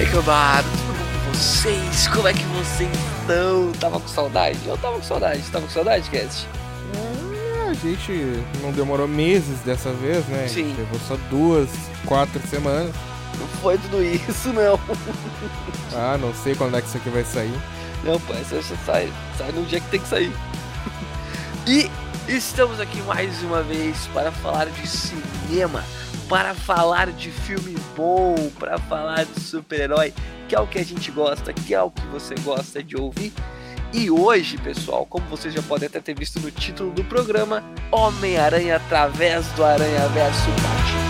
aí, cambada, tudo bom com vocês? Como é que vocês estão? Tava com saudade? Eu tava com saudade. Tava com saudade, Cast? É, a gente não demorou meses dessa vez, né? Sim. Levou só duas, quatro semanas. Não foi tudo isso, não. Ah, não sei quando é que isso aqui vai sair. Não, pô, já sai, sai no dia que tem que sair. E estamos aqui mais uma vez para falar de cinema, para falar de filme bom, para falar de super-herói, que é o que a gente gosta, que é o que você gosta de ouvir. E hoje, pessoal, como vocês já podem até ter visto no título do programa, Homem-Aranha através do Aranha Verso Parte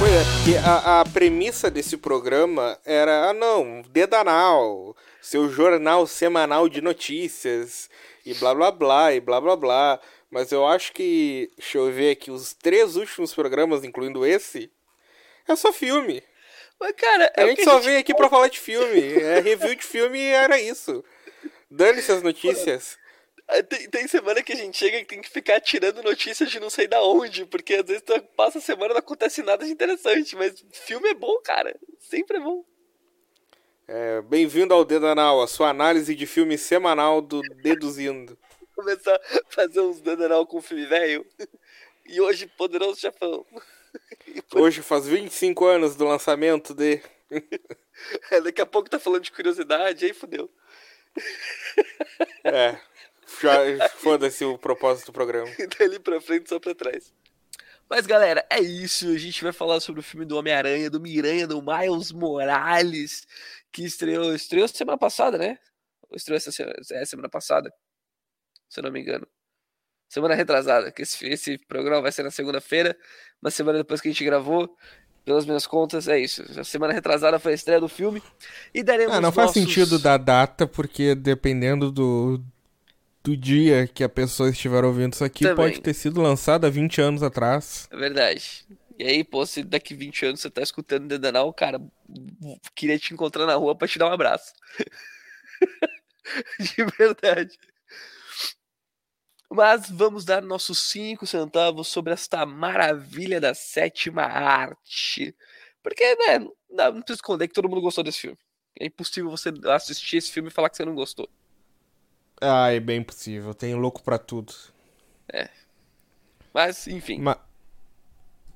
Pois é, porque a, a premissa desse programa era, ah não, Dedanal, seu jornal semanal de notícias, e blá blá blá, e blá blá blá. Mas eu acho que, deixa eu ver aqui, os três últimos programas, incluindo esse, é só filme. 1. Mas, cara, é A o gente só veio aqui pra falar de filme. É review de filme e era isso. Dane-se as notícias. Ah, Tem, tem semana que a gente chega e tem que ficar tirando notícias de não sei da onde, porque às vezes tu passa a semana e não acontece nada de interessante, mas filme é bom, cara. Sempre é bom. É, Bem-vindo ao Dedanal, a sua análise de filme semanal do Deduzindo. Começar a fazer uns dananal com filme velho. E hoje, Poderoso Chefão. Hoje faz 25 anos do lançamento de. é, daqui a pouco tá falando de curiosidade, aí fodeu. É. já- Foda-se o propósito do programa. Dali pra frente, só pra trás. Mas galera, é isso. A gente vai falar sobre o filme do Homem-Aranha, do Miranha, do Miles Morales, que estreou, estreou semana passada, né? Ou estreou essa semana, é, semana passada, se eu não me engano. Semana retrasada, que esse, esse programa vai ser na segunda-feira, uma semana depois que a gente gravou. Pelas minhas contas, é isso. A semana retrasada foi a estreia do filme. E daremos Ah, não faz nossos- sentido da data, porque dependendo do, do dia que a pessoa estiver ouvindo isso aqui, Também. pode ter sido lançado há 20 anos atrás. É verdade. E aí, pô, se daqui 20 anos você tá escutando o Dedanal, cara, queria te encontrar na rua pra te dar um abraço. De verdade. Mas vamos dar nossos 5 centavos sobre esta maravilha da sétima arte. Porque, né, não, não precisa esconder que todo mundo gostou desse filme. É impossível você assistir esse filme e falar que você não gostou. Ah, é bem possível. Tem louco pra tudo. Mas, enfim. Ma-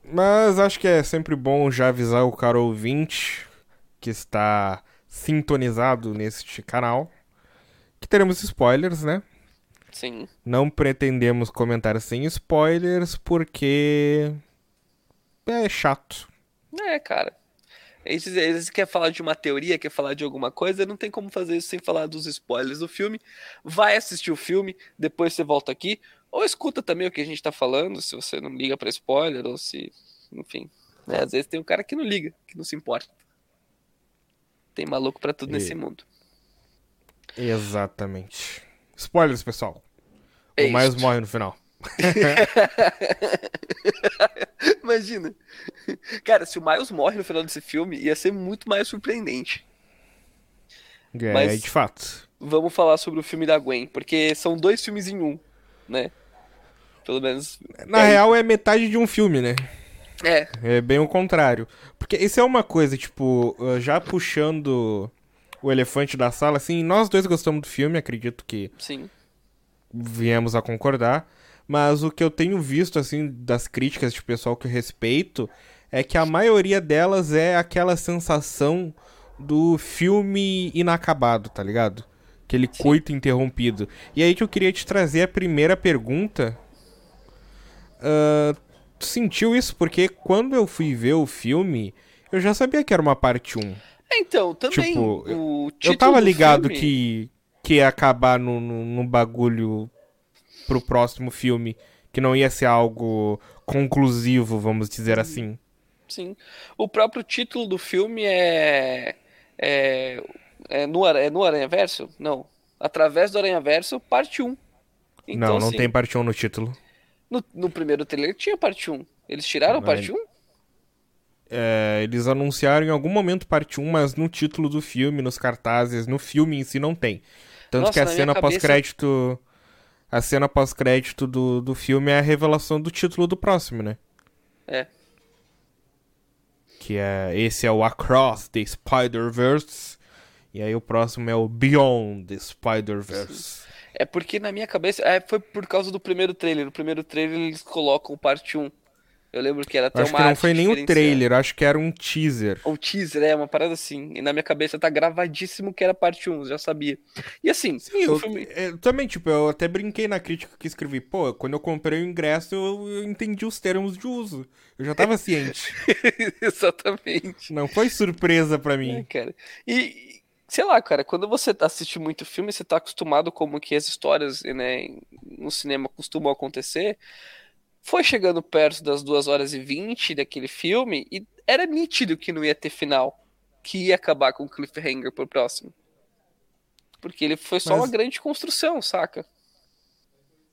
Mas acho que é sempre bom já avisar o cara ouvinte que está sintonizado neste canal que teremos spoilers, né? Sim. Não pretendemos comentar sem spoilers porque é chato. É, cara. Às vezes, quer falar de uma teoria, quer falar de alguma coisa, não tem como fazer isso sem falar dos spoilers do filme. Vai assistir o filme, depois você volta aqui. Ou escuta também o que a gente tá falando, se você não liga pra spoiler, ou se. Enfim. né, Às vezes tem um cara que não liga, que não se importa. Tem maluco pra tudo E- nesse mundo. Exatamente. Spoilers, pessoal. É o mais isto. morre no final. Imagina. Cara, se o Miles morre no final desse filme, ia ser muito mais surpreendente. É, Mas- de fato. vamos falar sobre o filme da Gwen, porque são dois filmes em um, né? Pelo menos. Na é, real, é metade de um filme, né? É, É bem o contrário. Porque isso é uma coisa, tipo, já puxando o elefante da sala, assim, nós dois gostamos do filme, acredito que sim. viemos a concordar. Mas o que eu tenho visto, assim, das críticas de pessoal que eu respeito, é que a maioria delas é aquela sensação do filme inacabado, tá ligado? Aquele coito interrompido. E aí que eu queria te trazer a primeira pergunta. Tu sentiu isso? Porque quando eu fui ver o filme, eu já sabia que era uma parte 1. É, Então, também Tipo, o Eu tava do ligado filme- que, que ia acabar no, no, no bagulho pro próximo filme. Que não ia ser algo conclusivo, vamos dizer assim. Sim. O próprio título do filme é. É, é, no, é no Aranha Verso? Não. Através do Aranha Verso, parte 1. Então, não, não assim, tem parte 1 no título. No, no primeiro trailer tinha parte 1. Eles tiraram Não, parte 1? É, eles anunciaram em algum momento parte 1, mas no título do filme, nos cartazes, no filme em si não tem. Tanto Nossa, que a cena cabeça- pós-crédito. A cena pós-crédito do, do filme é a revelação do título do próximo, né? É. que é esse é o Across the Spider-Verse e aí o próximo é o Beyond the Spider-Verse. É porque na minha cabeça, é, foi por causa do primeiro trailer. No primeiro trailer eles colocam parte 1. Eu lembro que era até acho uma que não foi nem o trailer, acho que era um teaser. Ou teaser, é, uma parada assim. E na minha cabeça tá gravadíssimo que era parte 1, eu já sabia. E assim, Sim, eu, filme... é, também, tipo, eu até brinquei na crítica que escrevi, pô, quando eu comprei o ingresso eu, eu entendi os termos de uso. Eu já tava ciente. Exatamente. Não foi surpresa pra É, mim. cara. E, sei lá, cara, quando você assiste muito filme, você tá acostumado como que as histórias, né, no cinema costumam acontecer. Foi chegando perto das 2 horas e 20 daquele filme e era nítido que não ia ter final. Que ia acabar com o cliffhanger pro próximo. Porque ele foi só Mas- uma grande construção, saca?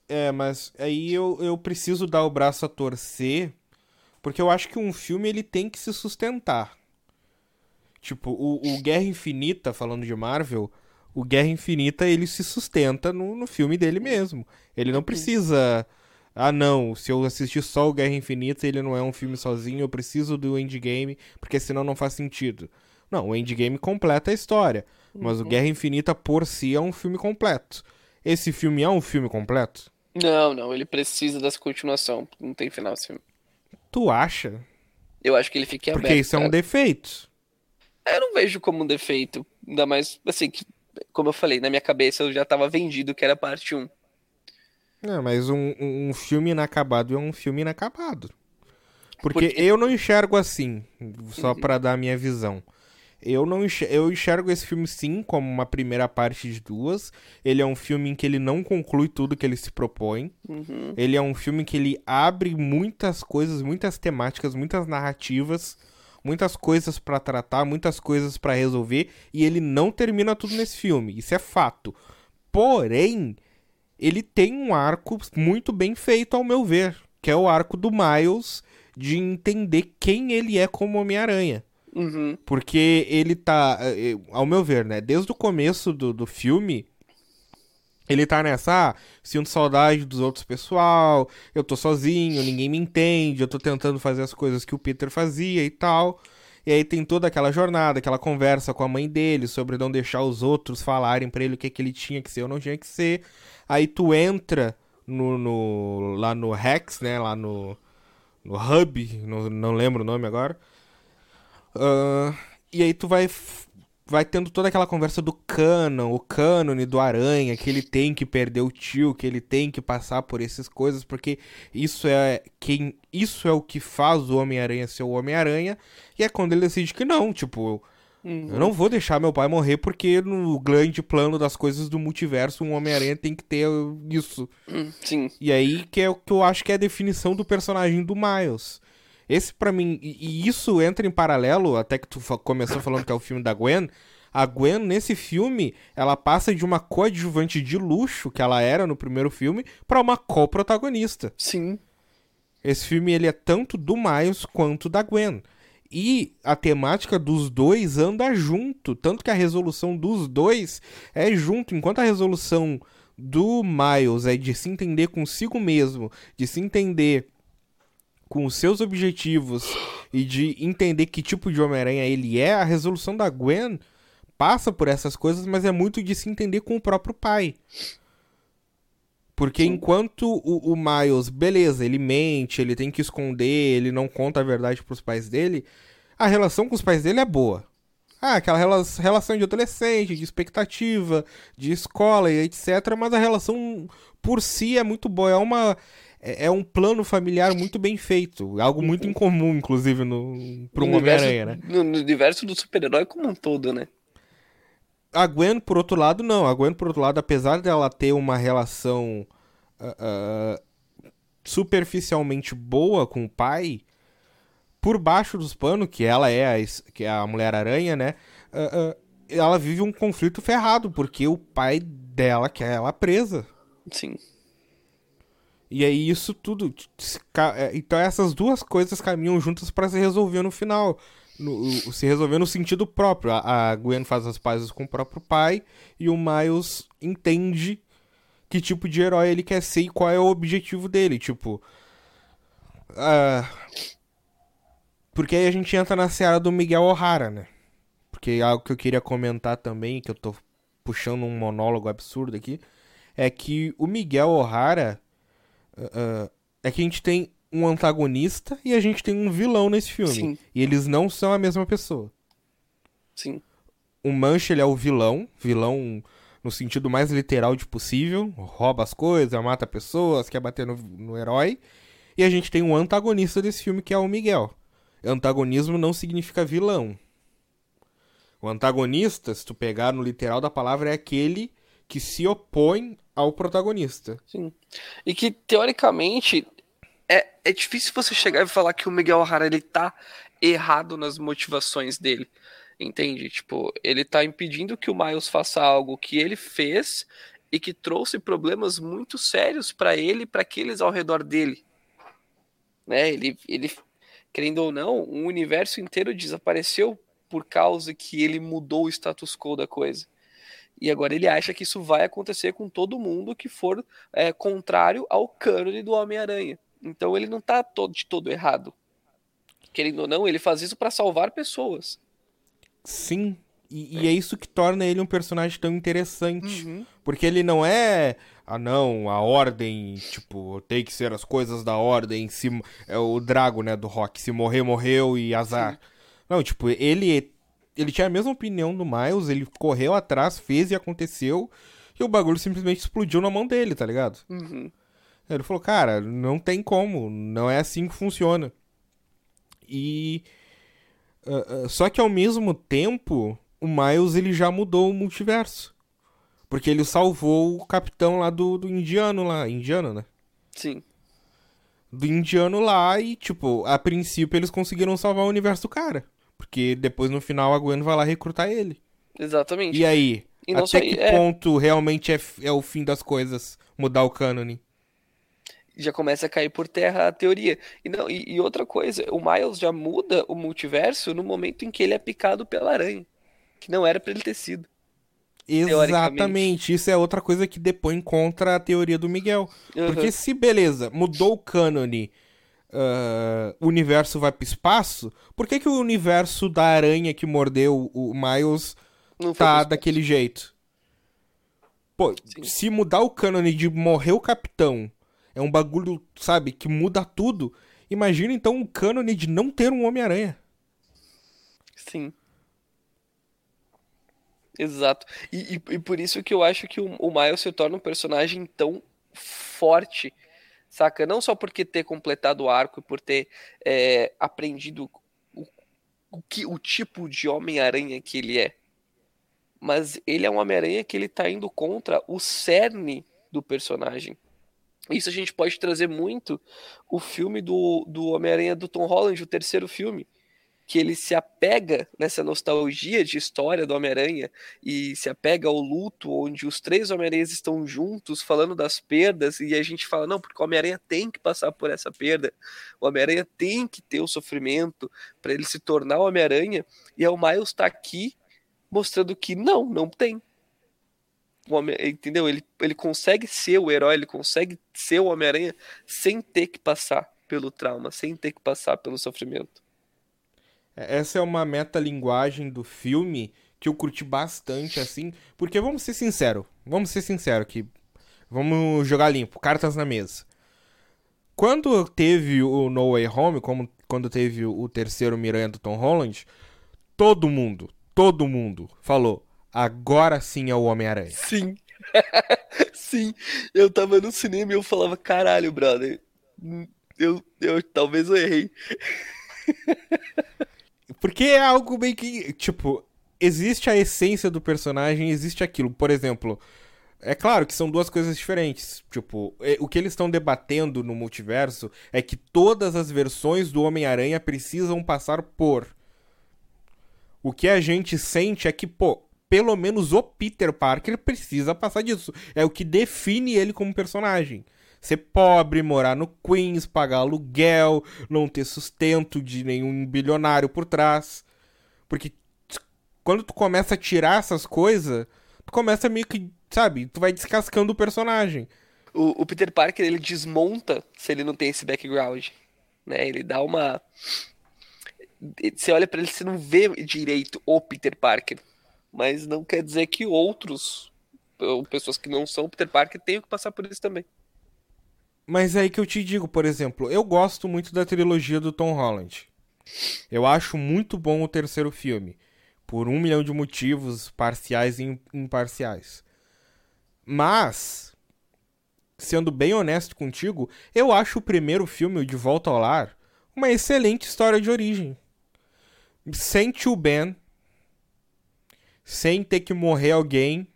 É, mas aí eu, eu preciso dar o braço a torcer, porque eu acho que um filme ele tem que se sustentar. Tipo, o, o Guerra Infinita, falando de Marvel, o Guerra Infinita ele se sustenta no, no filme dele mesmo. Ele não precisa. Ah, não, se eu assistir só o Guerra Infinita, ele não é um filme sozinho, eu preciso do Endgame, porque senão não faz sentido. Não, o Endgame completa a história, mas o Guerra Infinita por si é um filme completo. Esse filme é um filme completo? Não, não, ele precisa dessa continuação. Não tem final esse filme. Tu acha? Eu acho que ele fica Porque aberto. isso é um cara. defeito. Eu não vejo como um defeito. Ainda mais, assim, que, como eu falei, na minha cabeça eu já tava vendido que era parte 1. Não, mas um, um- filme inacabado é um filme inacabado. Porque, Porque- eu não enxergo assim, só pra dar a minha visão. Eu não enxergo, eu enxergo esse filme sim como uma primeira parte de duas. Ele é um filme em que ele não conclui tudo que ele se propõe. Uhum. Ele é um filme que ele abre muitas coisas, muitas temáticas, muitas narrativas, muitas coisas pra tratar, muitas coisas pra resolver e ele não termina tudo nesse filme. Isso é fato. Porém, ele tem um arco muito bem feito ao meu ver, que é o arco do Miles de entender quem ele é como Homem-Aranha. Uhum. Porque ele tá, eh, eh, ao meu ver, né? Desde o começo do, do filme, ele tá nessa, ah, sinto saudade dos outros pessoal, eu tô sozinho, ninguém me entende, eu tô tentando fazer as coisas que o Peter fazia e tal. E aí tem toda aquela jornada, aquela conversa com a mãe dele sobre não deixar os outros falarem pra ele o que, que ele tinha que ser ou não tinha que ser. Aí tu entra no, no- lá no Rex, né? Lá no, no Hub, não, não lembro o nome agora. Ah, e aí tu vai vai tendo toda aquela conversa do canon, o cânone do Aranha, que ele tem que perder o tio, que ele tem que passar por essas coisas, porque isso é quem isso é o que faz o Homem-Aranha ser o Homem-Aranha, e é quando ele decide que não, tipo, Uhum. eu não vou deixar meu pai morrer porque no grande plano das coisas do multiverso, um Homem-Aranha tem que ter isso. Hum, Sim. E aí que é o que eu acho que é a definição do personagem do Miles. Esse pra mim, e, isso entra em paralelo, até que tu começou falando que é o filme da Gwen. A Gwen, nesse filme, ela passa de uma coadjuvante de luxo, que ela era no primeiro filme, pra uma co-protagonista. Sim. Esse filme ele é tanto do Miles quanto da Gwen. E a temática dos dois anda junto, tanto que a resolução dos dois é junto, enquanto a resolução do Miles é de se entender consigo mesmo, de se entender com os seus objetivos e de entender que tipo de Homem-Aranha ele é, a resolução da Gwen passa por essas coisas, mas é muito de se entender com o próprio pai. Porque enquanto o, o Miles, beleza, ele mente, ele tem que esconder, ele não conta a verdade pros pais dele, a relação com os pais dele é boa. Ah, aquela rela- relação de adolescente, de expectativa, de escola e etc. Mas a relação por si é muito boa. É uma. É é um plano familiar muito bem feito. Algo muito incomum, inclusive, no, universo- Homem-Aranha, né? No, no universo do super-herói como um todo, né? A Gwen, por outro lado, não. A Gwen, por outro lado, apesar dela ter uma relação ah, ah, superficialmente boa com o pai, por baixo dos panos, que ela é a, que é a Mulher-Aranha, né? ah, ela vive um conflito ferrado, porque o pai dela quer ela presa. Sim. E aí isso tudo. é, Então essas duas coisas caminham juntas pra se resolver no final. No- se resolver no sentido próprio. A, Gwen faz as pazes com o próprio pai e o Miles entende que tipo de herói ele quer ser e qual é o objetivo dele. Tipo. ah, Porque aí a gente entra na seara do Miguel O'Hara, né? Porque algo que eu queria comentar também, que eu tô puxando um monólogo absurdo aqui, é que o Miguel O'Hara. Uh, é que a gente tem um antagonista e a gente tem um vilão nesse filme. Sim. E eles não são a mesma pessoa. Sim. O Mancha, ele é o vilão, vilão no sentido mais literal de possível, rouba as coisas, mata pessoas, quer bater no, no herói. E a gente tem um antagonista desse filme que é o Miguel. Antagonismo não significa vilão. O antagonista, se tu pegar no literal da palavra, é aquele que se opõe ao protagonista. Sim. E que, teoricamente, é, é difícil você chegar e falar que o Miguel O'Hara ele tá errado nas motivações dele. Entende? Tipo, ele tá impedindo que o Miles faça algo que ele fez e que trouxe problemas muito sérios para ele e para aqueles ao redor dele. Né? Ele, ele, querendo ou não, o universo inteiro desapareceu por causa que ele mudou o status quo da coisa. E agora ele acha que isso vai acontecer com todo mundo que for é, contrário ao cânone do Homem-Aranha. Então ele não tá todo, de todo errado. Querendo ou não, ele faz isso para salvar pessoas. Sim. E, é. e, é isso que torna ele um personagem tão interessante. Uhum. Porque ele não é. Ah, não, a ordem, tipo, tem que ser as coisas da ordem. Se, é o Drago, né, do rock. Se morrer, morreu e azar. Sim. Não, tipo, ele. Ele tinha a mesma opinião do Miles, ele correu atrás, fez e aconteceu. E o bagulho simplesmente explodiu na mão dele, tá ligado? Uhum. Ele falou, cara, não tem como, não é assim que funciona. E. Uh, uh, só que ao mesmo tempo, o Miles ele já mudou o multiverso. Porque ele salvou o capitão lá do, do indiano lá. Indiano, né? Sim. Do indiano lá e, tipo, a princípio eles conseguiram salvar o universo do cara. Porque depois no final a Gwen vai lá recrutar ele. Exatamente. E aí? E até que é... ponto realmente é, é o fim das coisas mudar o cânone? já começa a cair por terra a teoria. E, não, e, e, outra coisa, o Miles já muda o multiverso no momento em que ele é picado pela aranha. Que não era para ele ter sido. Exatamente, isso é outra coisa que depõe contra a teoria do Miguel. Uhum. Porque se, beleza, mudou o cânone, uh, o universo vai pro espaço, por que, que o universo da aranha que mordeu o Miles não tá daquele jeito? Pô, Sim. se mudar o cânone de morrer o capitão é um bagulho, sabe, que muda tudo. Imagina então o cânone de não ter um Homem-Aranha. Sim. Exato. E, e, e, por isso que eu acho que o, o Miles se torna um personagem tão forte, saca? Não só por ter completado o arco e por ter é, aprendido o, o, que, o tipo de Homem-Aranha que ele é. Mas ele é um Homem-Aranha que ele tá indo contra o cerne do personagem. Isso a gente pode trazer muito o filme do, do Homem-Aranha do Tom Holland, o terceiro filme, que ele se apega nessa nostalgia de história do Homem-Aranha e se apega ao luto, onde os três Homem-Aranhas estão juntos falando das perdas e a gente fala, não, porque o Homem-Aranha tem que passar por essa perda, o Homem-Aranha tem que ter o sofrimento para ele se tornar o Homem-Aranha e é o Miles está aqui mostrando que não, não tem Homem, entendeu? Ele, ele consegue ser o herói, ele consegue ser o Homem-Aranha sem ter que passar pelo trauma, sem ter que passar pelo sofrimento. É, essa é uma metalinguagem do filme que eu curti bastante, assim, porque vamos ser sinceros, vamos ser sinceros aqui, vamos jogar limpo, cartas na mesa. Quando teve o No Way Home, como quando teve o terceiro Miranha do Tom Holland, todo mundo, todo mundo falou, agora sim é o Homem-Aranha. Sim. sim. Eu tava no cinema e eu falava, caralho, brother. Eu, eu talvez eu errei. Porque é algo bem que, tipo, existe a essência do personagem, existe aquilo. Por exemplo, é claro que são duas coisas diferentes. Tipo, é, o que eles estão debatendo no multiverso é que todas as versões do Homem-Aranha precisam passar por. O que a gente sente é que, pô, pelo menos o Peter Parker precisa passar disso. É o que define ele como personagem. Ser pobre, morar no Queens, pagar aluguel, não ter sustento de nenhum bilionário por trás. Porque quando tu começa a tirar essas coisas, tu começa meio que, sabe, tu vai descascando o personagem. O, o Peter Parker, ele desmonta se ele não tem esse background. Né? Ele dá uma você olha para ele, você não vê direito o Peter Parker. Mas não quer dizer que outros, ou pessoas que não são Peter Parker, tenham que passar por isso também. Mas é aí que eu te digo, por exemplo, eu gosto muito da trilogia do Tom Holland. Eu acho muito bom o terceiro filme. Por um milhão de motivos parciais e imparciais. Mas, sendo bem honesto contigo, eu acho o primeiro filme, o De Volta ao Lar, uma excelente história de origem. Sem tio Ben, sem ter que morrer alguém,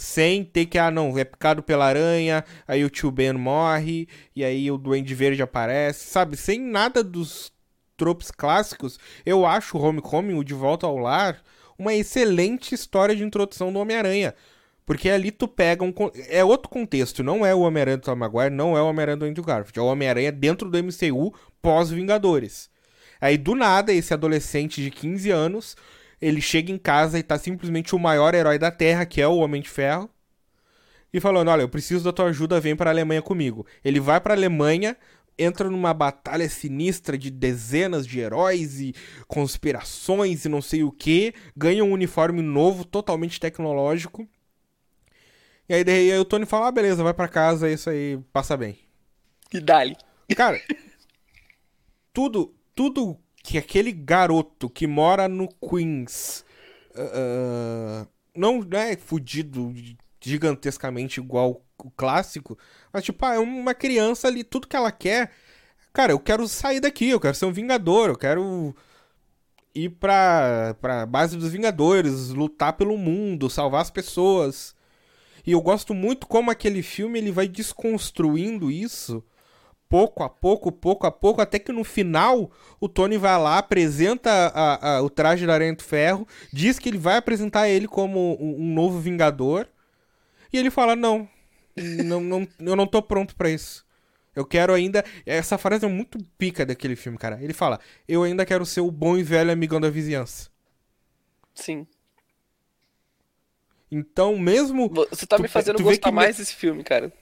sem ter que, ah, não, é picado pela aranha, aí o tio Ben morre, e aí o Duende Verde aparece, sabe? Sem nada dos tropos clássicos, eu acho o Homecoming, o De Volta ao Lar, uma excelente história de introdução do Homem-Aranha. Porque ali tu pega um. É outro contexto, não é o Homem-Aranha do Tom Maguire, não é o Homem-Aranha do Andrew Garfield. É o Homem-Aranha dentro do MCU pós-Vingadores. Aí do nada, esse adolescente de 15 anos, ele chega em casa e tá simplesmente o maior herói da Terra, que é o Homem de Ferro. E falando: Olha, eu preciso da tua ajuda, vem pra Alemanha comigo. Ele vai pra Alemanha, entra numa batalha sinistra de dezenas de heróis e conspirações e não sei o que, ganha um uniforme novo, totalmente tecnológico e aí, daí, aí o Tony fala, ah, beleza, vai para casa, é isso aí, passa bem. E dali. Cara, tudo, tudo que aquele garoto que mora no Queens uh, não é fudido gigantescamente igual o clássico, mas tipo, ah, é uma criança ali, tudo que ela quer, cara, eu quero sair daqui, eu quero ser um vingador, eu quero ir pra, pra base dos Vingadores, lutar pelo mundo, salvar as pessoas. E eu gosto muito como aquele filme ele vai desconstruindo isso pouco a pouco, pouco a pouco, até que no final o Tony vai lá, apresenta a, a, o traje da Aranha do Ferro, diz que ele vai apresentar ele como um, um novo Vingador, e ele fala: Não, não, não eu não tô pronto para isso. Eu quero ainda. Essa frase é muito pica daquele filme, cara. Ele fala: Eu ainda quero ser o bom e velho amigão da vizinhança. Sim. Então, mesmo. Você tá me fazendo gostar mais desse filme, cara.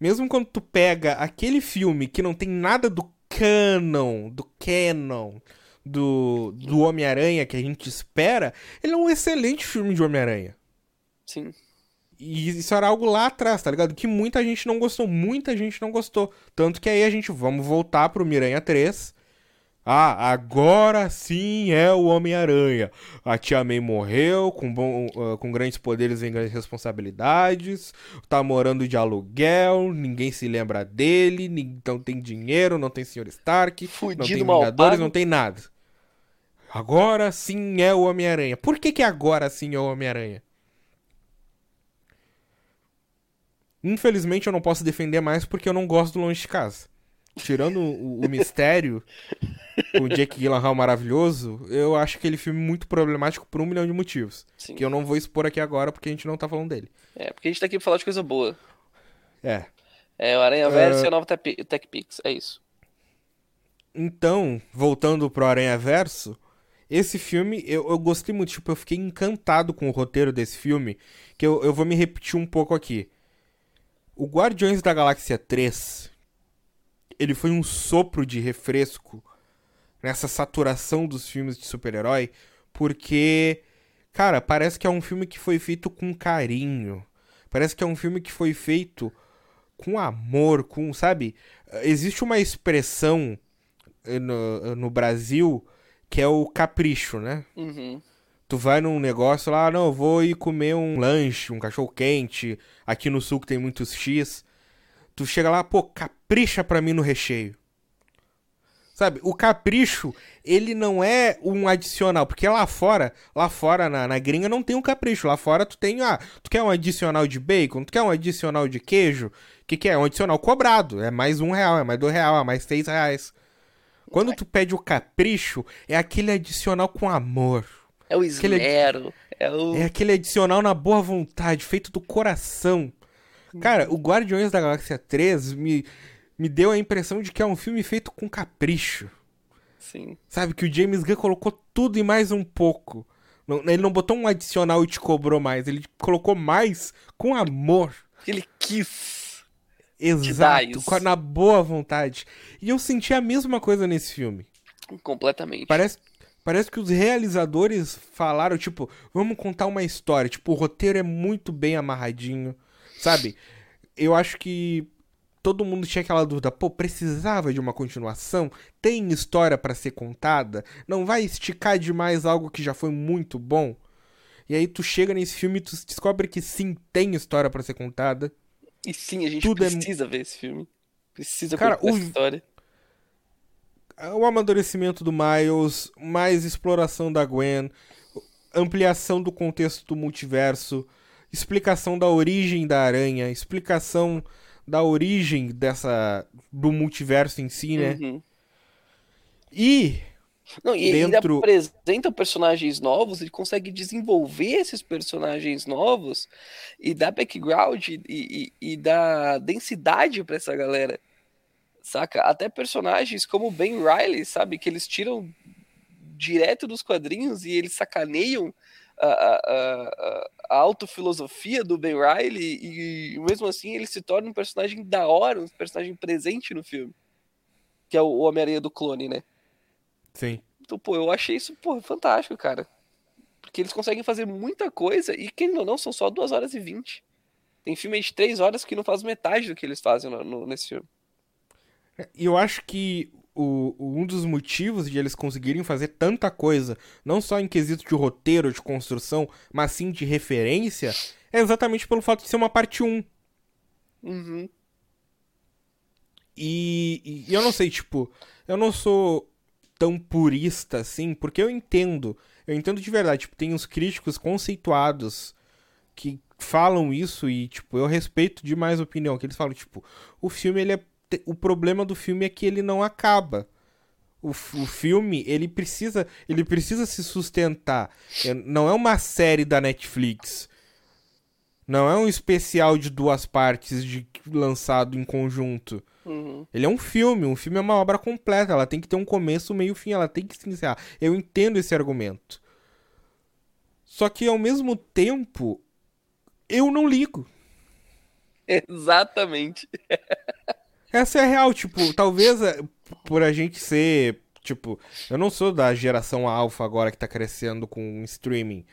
Mesmo quando tu pega aquele filme que não tem nada do canon, do canon, do, do Homem-Aranha que a gente espera, ele é um excelente filme de Homem-Aranha. Sim. E isso era algo lá atrás, tá ligado? Que muita gente não gostou, muita gente não gostou. Tanto que aí a gente, vamos voltar pro Miranha 3, ah, agora sim é o Homem-Aranha. A Tia May morreu, com, bom, uh, com grandes poderes e grandes responsabilidades. Tá morando de aluguel, ninguém se lembra dele, não tem dinheiro, não tem Sr. Stark, Fudido, não tem Vingadores, não tem nada. Agora sim é o Homem-Aranha. Por que, que agora sim é o Homem-Aranha? Infelizmente eu não posso defender mais porque eu não gosto do longe de casa tirando o, o mistério, o Jake Gyllenhaal maravilhoso, eu acho aquele filme muito problemático por um milhão de motivos. Sim. Que eu não vou expor aqui agora porque a gente não tá falando dele. É, porque a gente tá aqui pra falar de coisa boa. É. É o Aranha Verso uh... e o novo Tech Pix, é isso. Então, voltando pro Aranha Verso, esse filme eu, eu gostei muito, tipo, eu fiquei encantado com o roteiro desse filme, que eu, eu vou me repetir um pouco aqui. O Guardiões da Galáxia 3, ele foi um sopro de refresco nessa saturação dos filmes de super-herói, porque, cara, parece que é um filme que foi feito com carinho. Parece que é um filme que foi feito com amor, com, sabe? Existe uma expressão eh, no, no Brasil que é o capricho, né? Uhum. Tu vai num negócio lá, ah, não, eu vou ir comer um lanche, um cachorro quente, aqui no sul que tem muitos X. Tu chega lá, pô, capricha pra mim no recheio. Sabe, o capricho, ele não é um adicional, porque lá fora, lá fora na, na gringa não tem um capricho. Lá fora tu tem, ah, tu quer um adicional de bacon, tu quer um adicional de queijo, o que, que é? Um adicional cobrado, é mais um real, é mais dois real, é mais seis reais. Quando tu pede o capricho, é aquele adicional com amor. É o esmero. Aquele, é, o... é aquele adicional na boa vontade, feito do coração. Cara, o Guardiões da Galáxia 3 me, me deu a impressão de que é um filme feito com capricho. Sim. Sabe, que o James Gunn colocou tudo e mais um pouco. Ele não botou um adicional e te cobrou mais, ele colocou mais com amor. Ele quis. Exato, na boa vontade. E eu senti a mesma coisa nesse filme. Completamente. Parece, parece que os realizadores falaram, tipo, vamos contar uma história. Tipo, o roteiro é muito bem amarradinho, sabe? Eu acho que todo mundo tinha aquela dúvida, pô, precisava de uma continuação? Tem história para ser contada? Não vai esticar demais algo que já foi muito bom? E aí tu chega nesse filme e tu descobre que sim, tem história para ser contada. E sim, a gente Tudo é precisa ver esse filme. Precisa Cara, contar o- essa história. o amadurecimento do Miles, mais exploração da Gwen, ampliação do contexto do multiverso, explicação da origem da aranha, explicação da origem dessa do multiverso em si, né? Uhum. E Não, e ele Dentro- apresenta personagens novos, ele consegue desenvolver esses personagens novos e dar background e, e, e dar densidade pra essa galera. Saca? Até personagens como o Ben Riley, sabe? Que eles tiram direto dos quadrinhos e eles sacaneiam a, a, a, autofilosofia do Ben Riley e mesmo assim ele se torna um personagem da hora, um personagem presente no filme. Que é o Homem-Aranha do clone, né? sim. Então, pô, eu achei isso, pô, fantástico, cara. Porque eles conseguem fazer muita coisa e, ou não, são só 2 horas e 20. Tem filme de 3 horas que não faz metade do que eles fazem no- no- nesse filme. E eu acho que o, um dos motivos de eles conseguirem fazer tanta coisa, não só em quesito de roteiro, de construção, mas sim de referência, é exatamente pelo fato de ser uma parte 1. Uhum. E, e eu não sei, tipo, eu não sou tão purista assim, porque eu entendo, eu entendo de verdade, tipo, tem uns críticos conceituados que falam isso e, tipo, eu respeito demais a opinião, que eles falam, tipo, o filme, ele é, o problema do filme é que ele não acaba. O, o filme, ele precisa, ele precisa se sustentar. É, Não é uma série da Netflix. Não é um especial de duas partes de, lançado em conjunto. Uhum. Ele é um filme, um filme é uma obra completa, ela tem que ter um começo, meio e fim, ela tem que se encerrar. Eu entendo esse argumento. Só que ao mesmo tempo, eu não ligo. Exatamente. Essa é a real, tipo, talvez é, por a gente ser, tipo, eu não sou da geração alfa agora que tá crescendo com streaming,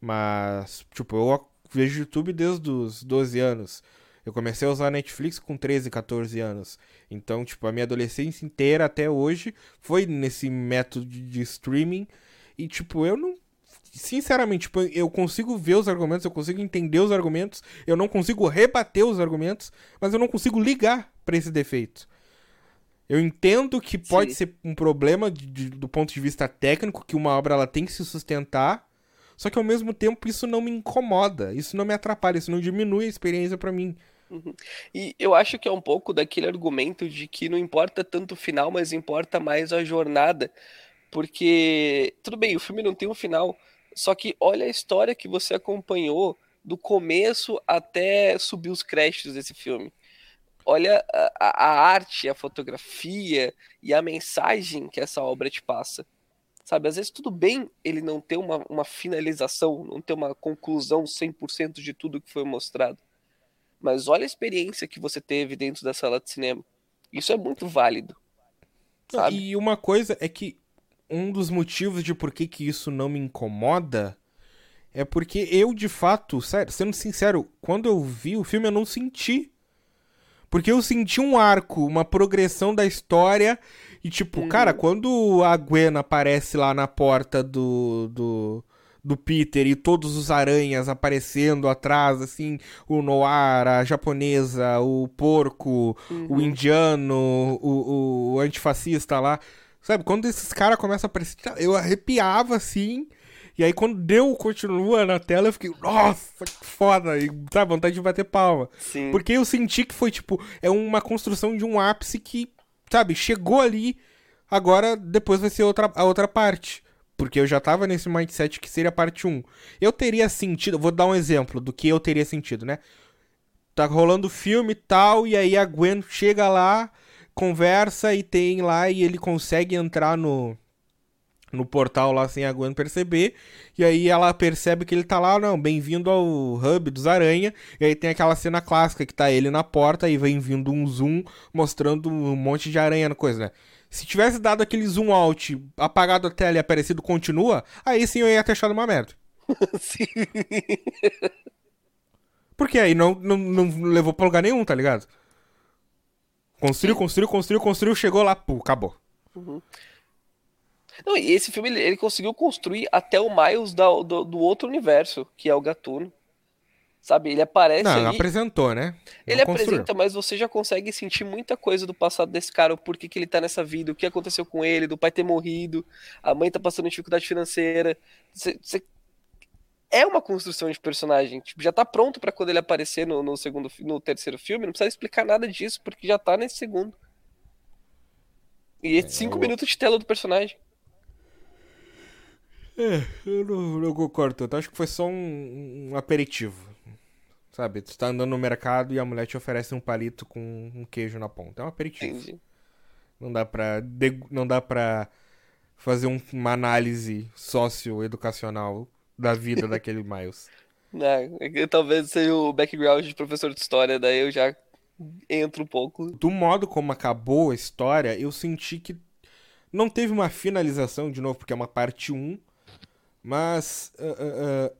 mas, tipo, eu vejo YouTube desde os 12 anos. Eu comecei a usar Netflix com 13, 14 anos. Então, tipo, a minha adolescência inteira até hoje foi nesse método de streaming e, tipo, eu não sinceramente, tipo, eu consigo ver os argumentos, eu consigo entender os argumentos, eu não consigo rebater os argumentos, mas eu não consigo ligar pra esse defeito. Eu entendo que pode Sim. ser um problema de- de- do ponto de vista técnico, que uma obra ela tem que se sustentar, só que ao mesmo tempo isso não me incomoda, isso não me atrapalha, isso não diminui a experiência pra mim. E eu acho que é um pouco daquele argumento de que não importa tanto o final, mas importa mais a jornada. Porque, tudo bem, o filme não tem um final, só que olha a história que você acompanhou do começo até subir os créditos desse filme. Olha a, a- arte, a fotografia e a mensagem que essa obra te passa. Sabe, às vezes tudo bem ele não ter uma, uma finalização, não ter uma conclusão 100% de tudo que foi mostrado. Mas olha a experiência que você teve dentro da sala de cinema. Isso é muito válido. Sabe? E uma coisa é que um dos motivos de por que, que isso não me incomoda é porque eu, de fato, sério, sendo sincero, quando eu vi o filme eu não senti. Porque eu senti um arco, uma progressão da história. E, tipo, Uhum. cara, quando a Gwen aparece lá na porta do, do, do Peter e todos os aranhas aparecendo atrás, assim, o Noir, a japonesa, o porco, o Uhum. indiano, o, o antifascista lá. Sabe, quando esses caras começam a aparecer, eu arrepiava assim. E aí quando deu continua na tela, eu fiquei, nossa, que foda. E, sabe, vontade de bater palma. Sim. Porque eu senti que foi, tipo, é uma construção de um ápice que, sabe, chegou ali, agora depois vai ser outra, a outra parte. Porque eu já tava nesse mindset que seria a parte 1. Eu teria sentido, vou dar um exemplo do que eu teria sentido, né? Tá rolando filme e tal, e aí a Gwen chega lá, conversa e tem lá, e ele consegue entrar no. No portal lá sem a Gwen perceber. E aí ela percebe que ele tá lá, não, bem-vindo ao hub dos Aranha. E aí tem aquela cena clássica que tá ele na porta e vem vindo um zoom mostrando um monte de aranha na coisa, né? Se tivesse dado aquele zoom out, apagado a tela e aparecido continua, aí sim eu ia ter achado uma merda. sim. Porque aí não, não, não levou pra lugar nenhum, tá ligado? Construiu, construiu, construiu, construiu, chegou lá, pô, acabou. Uhum. Não, e esse filme ele, ele, conseguiu construir até o Miles da, do, do, outro universo, que é o Gatuno. Sabe, ele aparece. Não, ali, apresentou, né? Não ele construiu. apresenta, mas você já consegue sentir muita coisa do passado desse cara, o porquê que ele tá nessa vida, o que aconteceu com ele, do pai ter morrido, a mãe tá passando dificuldade financeira. Você, você é uma construção de personagem. Tipo, já tá pronto para quando ele aparecer no, no, segundo, no terceiro filme. Não precisa explicar nada disso, porque já tá nesse segundo. E é, cinco eu... minutos de tela do personagem. É, eu não, não concordo tanto. Acho que foi só um, um, aperitivo. Sabe, tu tá andando no mercado e a mulher te oferece um palito com um queijo na ponta. É um aperitivo. Entendi. Não dá pra, não dá pra fazer um, uma análise socioeducacional da vida daquele Miles. Não, é talvez seja o background de professor de história, daí eu já entro um pouco. Do modo como acabou a história, eu senti que não teve uma finalização, de novo, porque é uma parte 1, mas. Uh, uh, uh,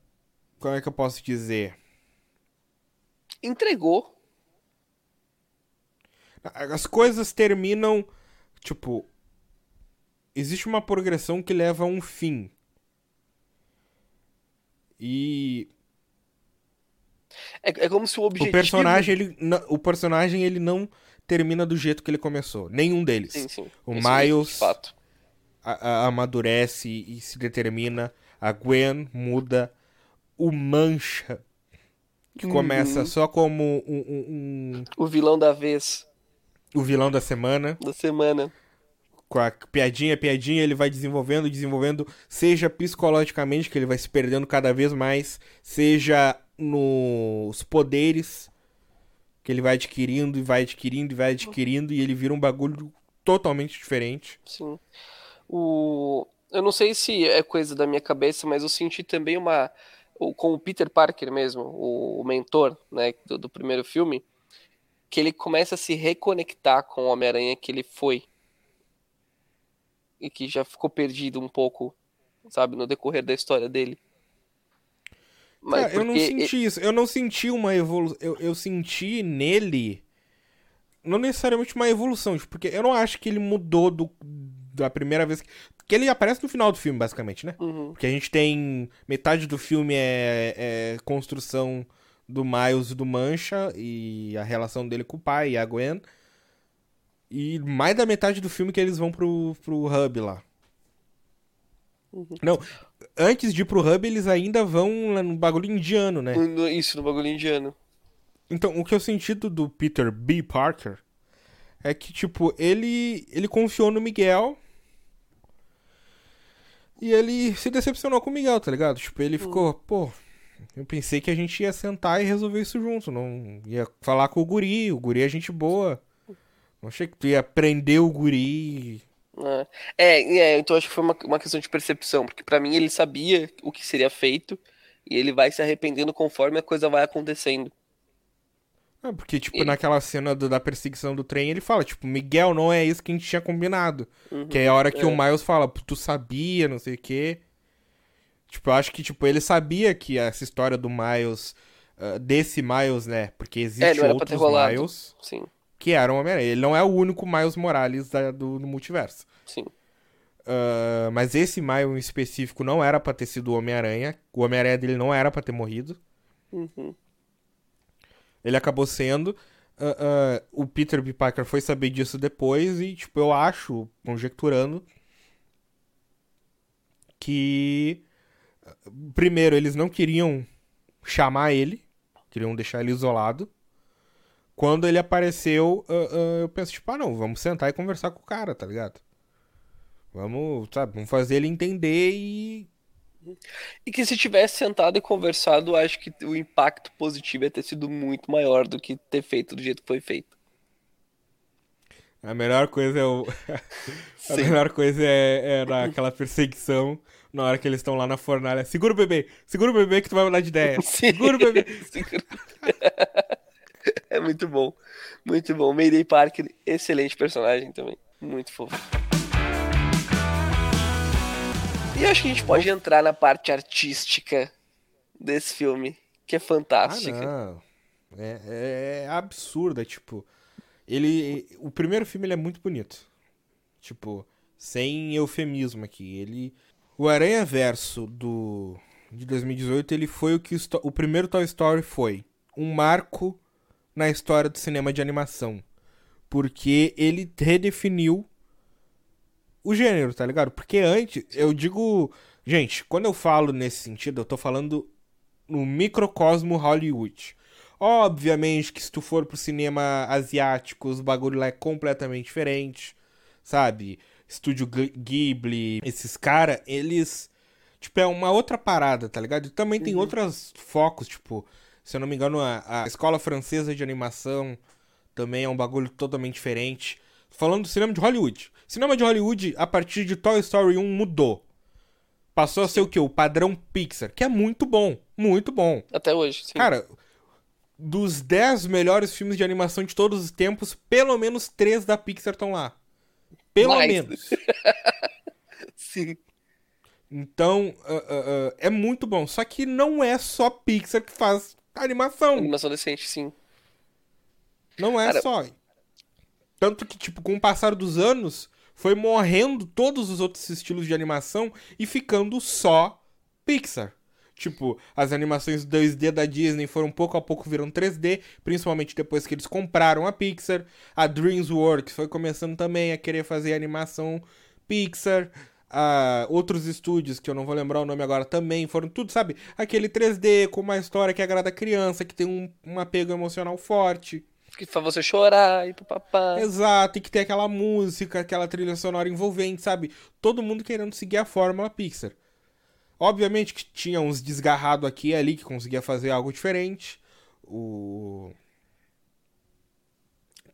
como é que eu posso dizer? Entregou. As coisas terminam. Tipo. Existe uma progressão que leva a um fim. E é, é como se o objetivo. O personagem, ele, o personagem, ele não termina do jeito que ele começou. Nenhum deles. Sim, sim. O Isso Miles a, a, amadurece e se determina. A Gwen muda. O Mancha, que uhum. começa só como um, um, um, O vilão da vez. O vilão da semana. Da semana com a piadinha, piadinha, ele vai desenvolvendo, desenvolvendo, seja psicologicamente, que ele vai se perdendo cada vez mais, seja nos poderes que ele vai adquirindo e vai adquirindo e vai adquirindo e ele vira um bagulho totalmente diferente. Sim. O eu não sei se é coisa da minha cabeça, mas eu senti também uma com o Peter Parker mesmo, o, mentor, né, do, do primeiro filme, que ele começa a se reconectar com o Homem-Aranha que ele foi e que já ficou perdido um pouco, sabe, no decorrer da história dele. Mas é, eu não senti ele... isso. Eu não senti uma evolução. Eu, eu senti nele. Não necessariamente uma evolução, tipo, porque eu não acho que ele mudou do, da primeira vez. Que, que ele aparece no final do filme, basicamente, né? Uhum. Porque a gente tem. Metade do filme é, é construção do Miles e do Mancha e a relação dele com o pai e a Gwen. E mais da metade do filme que eles vão pro, pro hub lá. Uhum. Não, antes de ir pro hub, eles ainda vão no bagulho indiano, né? Isso, no bagulho indiano. Então, o que eu senti do, do Peter B. Parker é que, tipo, ele, ele confiou no Miguel. E ele se decepcionou com o Miguel, tá ligado? Tipo, ele ficou, uhum. pô, eu pensei que a gente ia sentar e resolver isso junto. Não ia falar com o guri, o guri é gente boa. Não achei que tu ia prender o guri. É, é, é então acho que foi uma, uma questão de percepção, porque para mim ele sabia o que seria feito e ele vai se arrependendo conforme a coisa vai acontecendo. É, porque, tipo, ele... naquela cena do, da perseguição do trem, ele fala, tipo, Miguel, não é isso que a gente tinha combinado. Uhum, que é a hora que é. o Miles fala, tu sabia, não sei o quê. Tipo, eu acho que, tipo, ele sabia que essa história do Miles, uh, desse Miles, né? Porque existe é, outros Miles. Sim que era o Homem-Aranha. Ele não é o único Miles Morales da, do, do multiverso. Sim. Uh, mas esse Miles em específico não era pra ter sido o Homem-Aranha. O Homem-Aranha dele não era pra ter morrido. Uhum. Ele acabou sendo. Uh, uh, o Peter B. Parker foi saber disso depois e, tipo, eu acho, conjecturando, que. Primeiro, eles não queriam chamar ele, queriam deixar ele isolado. Quando ele apareceu, uh, eu penso, tipo, ah, não, vamos sentar e conversar com o cara, tá ligado? Vamos, sabe, vamos fazer ele entender e. E que se tivesse sentado e conversado, acho que o impacto positivo ia ter sido muito maior do que ter feito do jeito que foi feito. A melhor coisa é o. a Sim. melhor coisa é, é naquela perseguição na hora que eles estão lá na fornalha. Segura o bebê! Segura o bebê que tu vai mudar de ideia! Segura o bebê! É muito bom. Muito bom. Mayday Parker, excelente personagem também. Muito fofo. E eu acho que a gente pode entrar na parte artística desse filme, que é Ah, fantástica. não. É, é absurdo, é tipo. Ele. O primeiro filme ele é muito bonito. Tipo, sem eufemismo aqui. Ele. O Aranha Verso do. De 2018, ele foi o que o, o primeiro Toy Story foi. Um marco na história do cinema de animação. Porque ele redefiniu o gênero, tá ligado? Porque antes, eu digo. Gente, quando eu falo nesse sentido, eu tô falando no microcosmo Hollywood. Obviamente que se tu for pro cinema asiático, os bagulho lá é completamente diferente, sabe? Estúdio Ghi- Ghibli, esses caras, eles. Tipo, é uma outra parada, tá ligado? E também tem outros focos, tipo, se eu não me engano, a, a escola francesa de animação também é um bagulho totalmente diferente. Falando do cinema de Hollywood. Cinema de Hollywood, a partir de Toy Story 1, mudou. Passou a ser o quê? O padrão Pixar, que é muito bom. Muito bom. Até hoje, sim. Cara, dos 10 melhores filmes de animação de todos os tempos, pelo menos 3 da Pixar estão lá. Pelo Mais. menos. Sim. Então, ah, ah, ah, é muito bom. Só que não é só Pixar que faz animação. Animação decente, sim. Não é Cara- só. Tanto que, tipo, com o passar dos anos, foi morrendo todos os outros estilos de animação e ficando só Pixar. Tipo, as animações 2D da Disney foram pouco a pouco virando 3D, principalmente depois que eles compraram a Pixar. A DreamWorks foi começando também a querer fazer animação Pixar. Ah, outros estúdios, que eu não vou lembrar o nome agora, também foram tudo, sabe? Aquele 3D com uma história que agrada a criança, que tem um, um apego emocional forte. Que faz você chorar e pro papai. Exato, e que tem aquela música, aquela trilha sonora envolvente, sabe? Todo mundo querendo seguir a fórmula Pixar. Obviamente que tinha uns desgarrados aqui e ali que conseguia fazer algo diferente. O.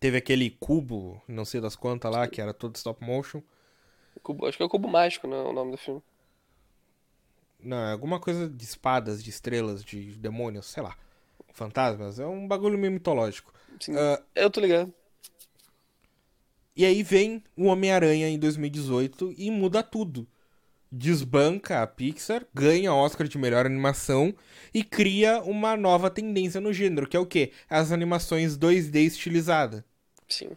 Teve aquele cubo, não sei das quantas lá, que era todo stop motion. Cubo- acho que é o Cubo Mágico, né? O nome do filme. Não, é alguma coisa de espadas, de estrelas, de demônios, sei lá. Fantasmas. É um bagulho meio mitológico. Sim. Ah, Eu tô ligado. E aí vem o Homem-Aranha em 2018 e muda tudo. Desbanca a Pixar, ganha Oscar de melhor animação e cria uma nova tendência no gênero, que é o quê? As animações 2D estilizada. Sim.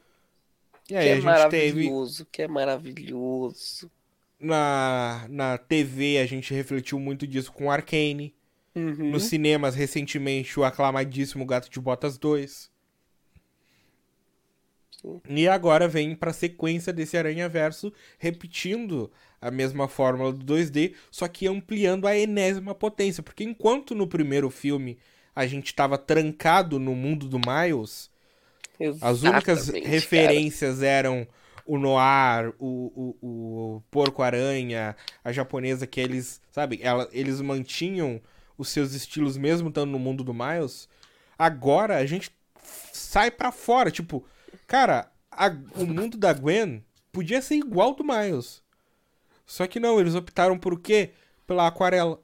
E aí que é a gente teve maravilhoso, que é maravilhoso. na, na TV, a gente refletiu muito disso com Arcane. Uhum. Nos cinemas, recentemente, o aclamadíssimo Gato de Botas 2. Sim. E agora vem pra sequência desse Aranha Verso, repetindo a mesma fórmula do 2D, só que ampliando a enésima potência. Porque enquanto no primeiro filme a gente tava trancado no mundo do Miles, as únicas Exatamente, referências eram o Noir, o, o, o Porco-Aranha, a japonesa que eles, sabe, ela, eles mantinham os seus estilos mesmo estando no mundo do Miles. Agora a gente sai pra fora, tipo, cara, a- o mundo da Gwen podia ser igual do Miles. Só que não, eles optaram por quê? Pela aquarela.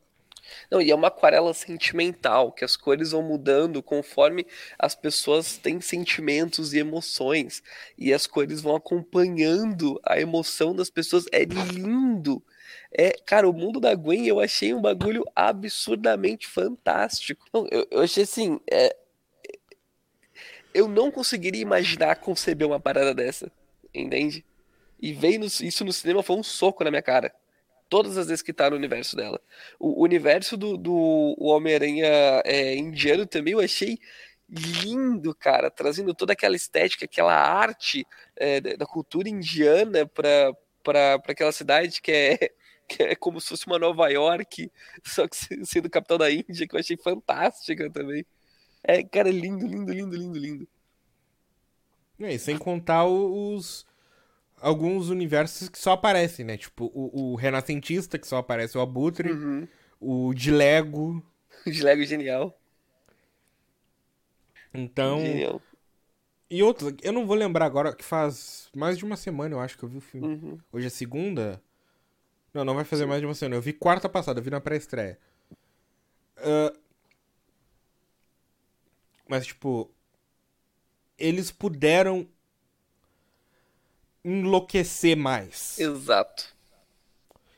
Não, e é uma aquarela sentimental, que as cores vão mudando conforme as pessoas têm sentimentos e emoções. E as cores vão acompanhando a emoção das pessoas. É lindo. É, cara, o mundo da Gwen eu achei um bagulho absurdamente fantástico. Eu, eu achei assim. é, eu não conseguiria imaginar conceber uma parada dessa. Entende? E veio no- isso no cinema foi um soco na minha cara. Todas as vezes que tá no universo dela. O universo do, do Homem-Aranha é, indiano também eu achei lindo, cara, trazendo toda aquela estética, aquela arte é, da cultura indiana pra, pra aquela cidade que é, que é como se fosse uma Nova York, só que se- sendo capital da Índia, que eu achei fantástica também. É, cara, lindo, lindo, lindo, lindo, lindo. E aí, sem contar o- os. Alguns universos que só aparecem, né? Tipo, o, o Renascentista, que só aparece o Abutre. Uhum. O de Lego. De Lego genial. Então, Genial. E outros, eu não vou lembrar agora, que faz mais de uma semana, eu acho que eu vi o filme. Uhum. Hoje é segunda? Não, não vai fazer mais de uma semana. Eu vi quarta passada, eu vi na pré-estreia. Ah, Mas, tipo. Eles puderam enlouquecer mais. Exato.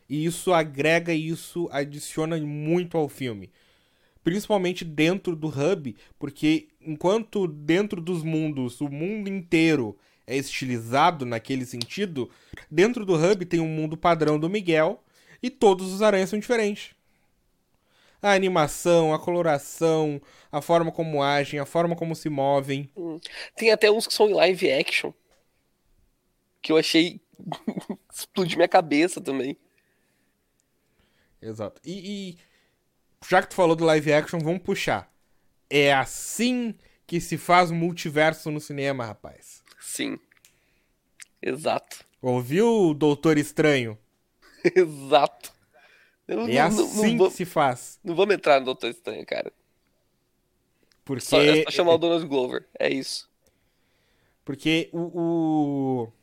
E isso agrega isso adiciona muito ao filme. Principalmente dentro do hub, porque enquanto dentro dos mundos o mundo inteiro é estilizado naquele sentido, dentro do hub tem um mundo padrão do Miguel e todos os aranhas são diferentes. A animação, a coloração, a forma como agem, a forma como se movem. Tem até uns que são em live action. Que eu achei. explodir minha cabeça também. Exato. E, e já que tu falou do live action, vamos puxar. É assim que se faz multiverso no cinema, rapaz. Sim. Exato. Ouviu, Doutor Estranho? Exato. Eu É não, assim não, que se faz. não vamos entrar no Doutor Estranho, cara. Porque, Só, é só chamar o Donald Glover. É isso. porque o, o-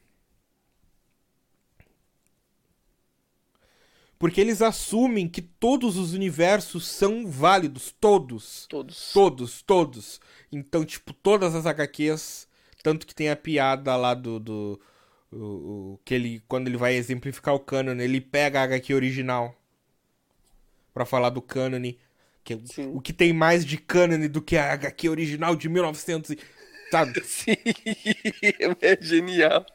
Porque eles assumem que todos os universos são válidos. Todos. Todos. Todos, todos. Então, tipo, todas as HQs. Tanto que tem a piada lá do. do o, o- que ele, quando ele vai exemplificar o canon, ele pega a HQ original. Pra falar do canon. Que, é Sim. o que tem mais de canon do que a HQ original de 1900. e- Sabe? Sim. É genial.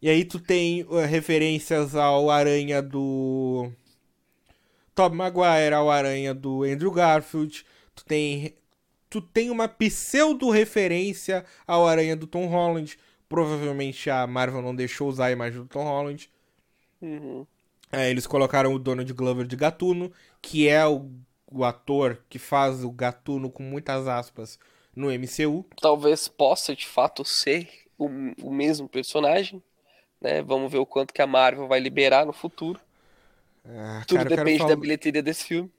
E aí tu tem uh, referências ao Aranha do Tobey Maguire, ao Aranha do Andrew Garfield. Tu tem tu tem uma pseudo referência ao Aranha do Tom Holland. Provavelmente a Marvel não deixou usar a imagem do Tom Holland. Uhum. É, eles colocaram o Donald Glover de Gatuno, que é o, o ator que faz o Gatuno com muitas aspas no MCU. Talvez possa de fato ser o, o mesmo personagem. Né? Vamos ver o quanto que a Marvel vai liberar no futuro. Ah, Tudo cara, depende falar- da bilheteria desse filme.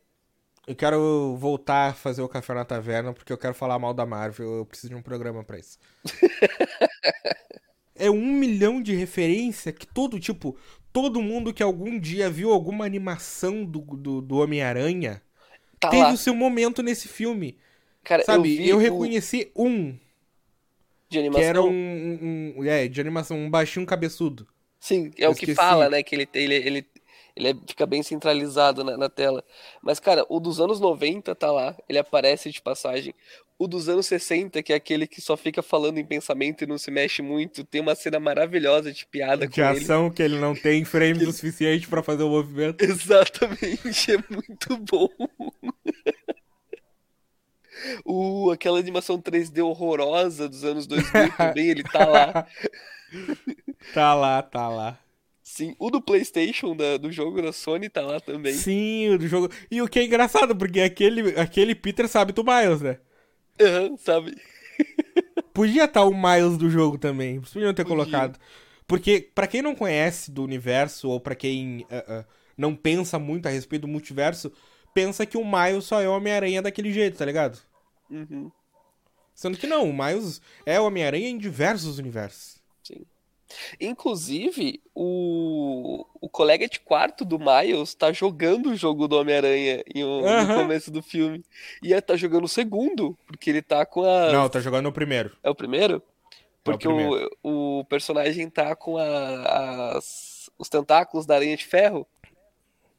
Eu quero voltar a fazer o Café na Taverna, porque eu quero falar mal da Marvel. Eu preciso de um programa pra isso. é um milhão de referência que todo, tipo, todo mundo que algum dia viu alguma animação do, do, do Homem-Aranha Tá teve lá. o seu momento nesse filme. Cara, Sabe? eu, vi Eu, o reconheci um, de animação. que era um, um, um- É, de animação, um baixinho cabeçudo. Sim, é Eu o que esqueci. fala, né? Que ele, ele, ele, ele é- fica bem centralizado na, na tela. Mas, cara, o dos anos 90 tá lá, ele aparece de passagem. O dos anos 60, que é aquele que só fica falando em pensamento e não se mexe muito, tem uma cena maravilhosa de piada De com ele. ação que ele não tem frames o suficiente pra fazer o movimento. Exatamente, é muito bom. O, aquela animação 3D horrorosa dos anos 2000 também, ele tá lá. Tá lá, tá lá. Sim, o do PlayStation da- do jogo da Sony tá lá também. Sim, o do jogo. E o que é engraçado, porque aquele, aquele Peter sabe do Miles, né? Aham, sabe? Podia estar o Miles do jogo também. Podiam ter Podia. colocado. Porque, pra quem não conhece do universo, ou pra quem ah, ah, não pensa muito a respeito do multiverso, pensa que o Miles só é o Homem-Aranha daquele jeito, tá ligado? Uhum, Sendo que não, o Miles é o Homem-Aranha em diversos universos. Inclusive, o, o colega de quarto do Miles tá jogando o jogo do Homem-Aranha em o- no começo do filme. E ele tá jogando o segundo, porque ele tá com a. Não, tá jogando o primeiro. É o primeiro? Porque o, primeiro. o personagem tá com a- as, os tentáculos da aranha de ferro.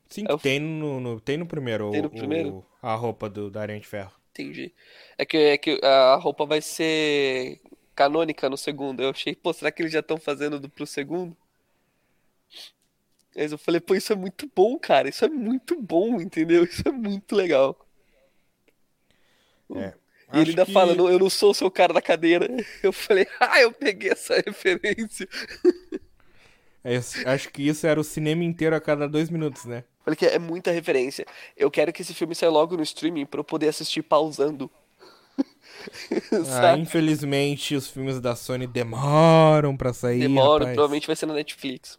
Sim, É o- tem, no, no- tem no primeiro. Tem no o- primeiro? o- a roupa do, da Aranha de Ferro. Entendi. É que, é que a roupa vai ser canônica no segundo. Eu achei, pô, será que eles já estão fazendo do pro segundo? Mas eu falei, pô, isso é muito bom, cara. Isso é muito bom, entendeu? Isso é muito legal. É. E ele ainda que- fala, "Não, eu não sou o seu cara da cadeira. Eu falei, ah, eu peguei essa referência. É, acho que isso era o cinema inteiro a cada dois minutos, né? Falei que é muita referência. Eu quero que esse filme saia logo no streaming pra eu poder assistir pausando. Ah, infelizmente, os filmes da Sony demoram pra sair. Demora, rapaz. provavelmente vai ser na Netflix.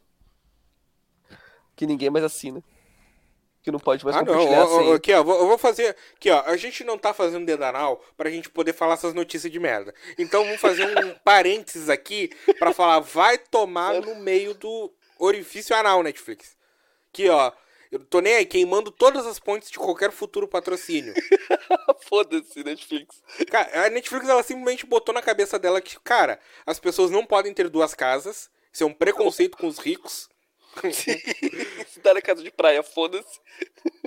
Que ninguém mais assina. que não pode mais Ah, não. compartilhar ó, ó, senha. aqui, ó, eu vou fazer. Aqui, ó. A gente não tá fazendo dedo anal pra gente poder falar essas notícias de merda. Então vamos fazer um parênteses aqui pra falar, vai tomar no meio do orifício anal, Netflix. Aqui, ó. Eu tô nem aí queimando todas as pontes de qualquer futuro patrocínio. Foda-se, Netflix. Cara, a Netflix ela simplesmente botou na cabeça dela que, cara, as pessoas não podem ter duas casas. Isso é um preconceito com os ricos. Se tá na casa de praia, foda-se.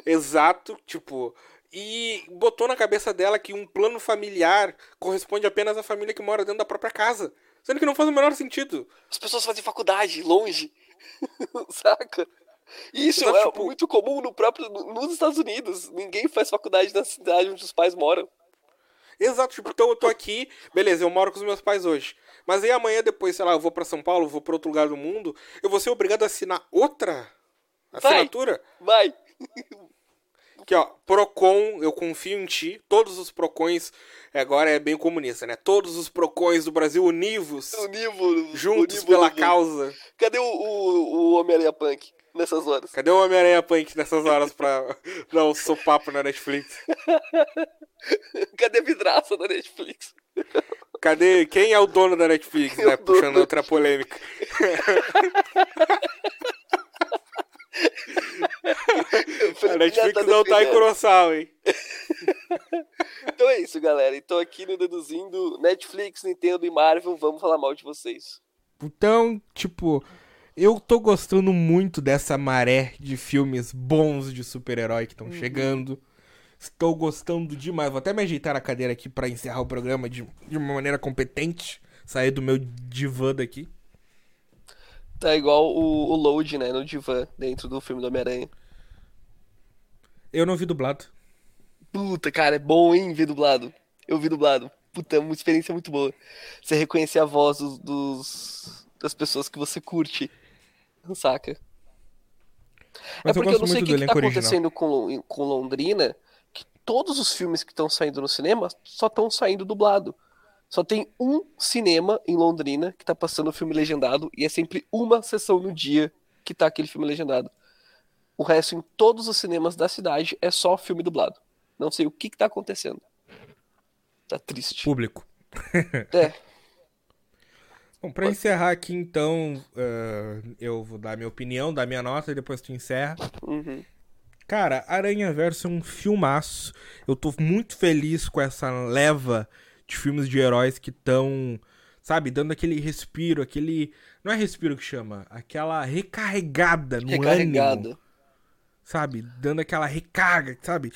Exato, tipo. E botou na cabeça dela que um plano familiar corresponde apenas à família que mora dentro da própria casa. Sendo que não faz o menor sentido. As pessoas fazem faculdade longe. Saca? Isso Exato, é tipo- muito comum no próprio, nos Estados Unidos. Ninguém faz faculdade na cidade onde os pais moram. Exato, tipo, então eu tô aqui, beleza, eu moro com os meus pais hoje. Mas aí amanhã depois, sei lá, eu vou pra São Paulo, vou pra outro lugar do mundo, eu vou ser obrigado a assinar outra assinatura? Vai. Que ó, Procon, eu confio em ti. Todos os Procons, agora é bem comunista, né? Todos os Procons do Brasil univos, Unívoro. juntos unívoro pela causa. Cadê o, o, o Homem-Aranha Punk nessas horas? Cadê o Homem-Aranha Punk nessas horas pra dar um sopapo na Netflix? Cadê a vidraça da Netflix? Cadê? Quem é o dono da Netflix, Quem é né? Puxando outra polêmica. A Netflix não tá em Kurosawa, hein? Então é isso, galera. Então aqui no Deduzindo, Netflix, Nintendo e Marvel, vamos falar mal de vocês. Então, tipo, eu tô gostando muito dessa maré de filmes bons de super-herói que estão chegando. Estou gostando demais. Vou até me ajeitar na cadeira aqui pra encerrar o programa de, de uma maneira competente. Sair do meu divã daqui. Tá igual o, o Load, né, no divã, dentro do filme do Homem-Aranha. Eu não vi dublado. Puta, cara, é bom, hein, ver dublado. Eu vi dublado. Puta, é uma experiência muito boa. Você reconhecer a voz dos, dos- das pessoas que você curte. Saca? é Mas eu porque eu gosto não sei o que, que tá original. acontecendo com, com Londrina, que todos os filmes que estão saindo no cinema só estão saindo dublado. Só tem um cinema em Londrina que tá passando o filme legendado e é sempre uma sessão no dia que tá aquele filme legendado. O resto em todos os cinemas da cidade é só filme dublado. Não sei o que que tá acontecendo. Tá triste. Público. É, Bom, pra encerrar aqui, então, eh, eu vou dar minha opinião, dar minha nota e depois tu encerra. uhum. Cara, Aranha Verso é um filmaço. Eu tô muito feliz com essa leva de filmes de heróis que estão, sabe, dando aquele respiro, aquele. Não é respiro que chama, aquela recarregada no ânimo. recarregado. Sabe? Dando aquela recarga, sabe?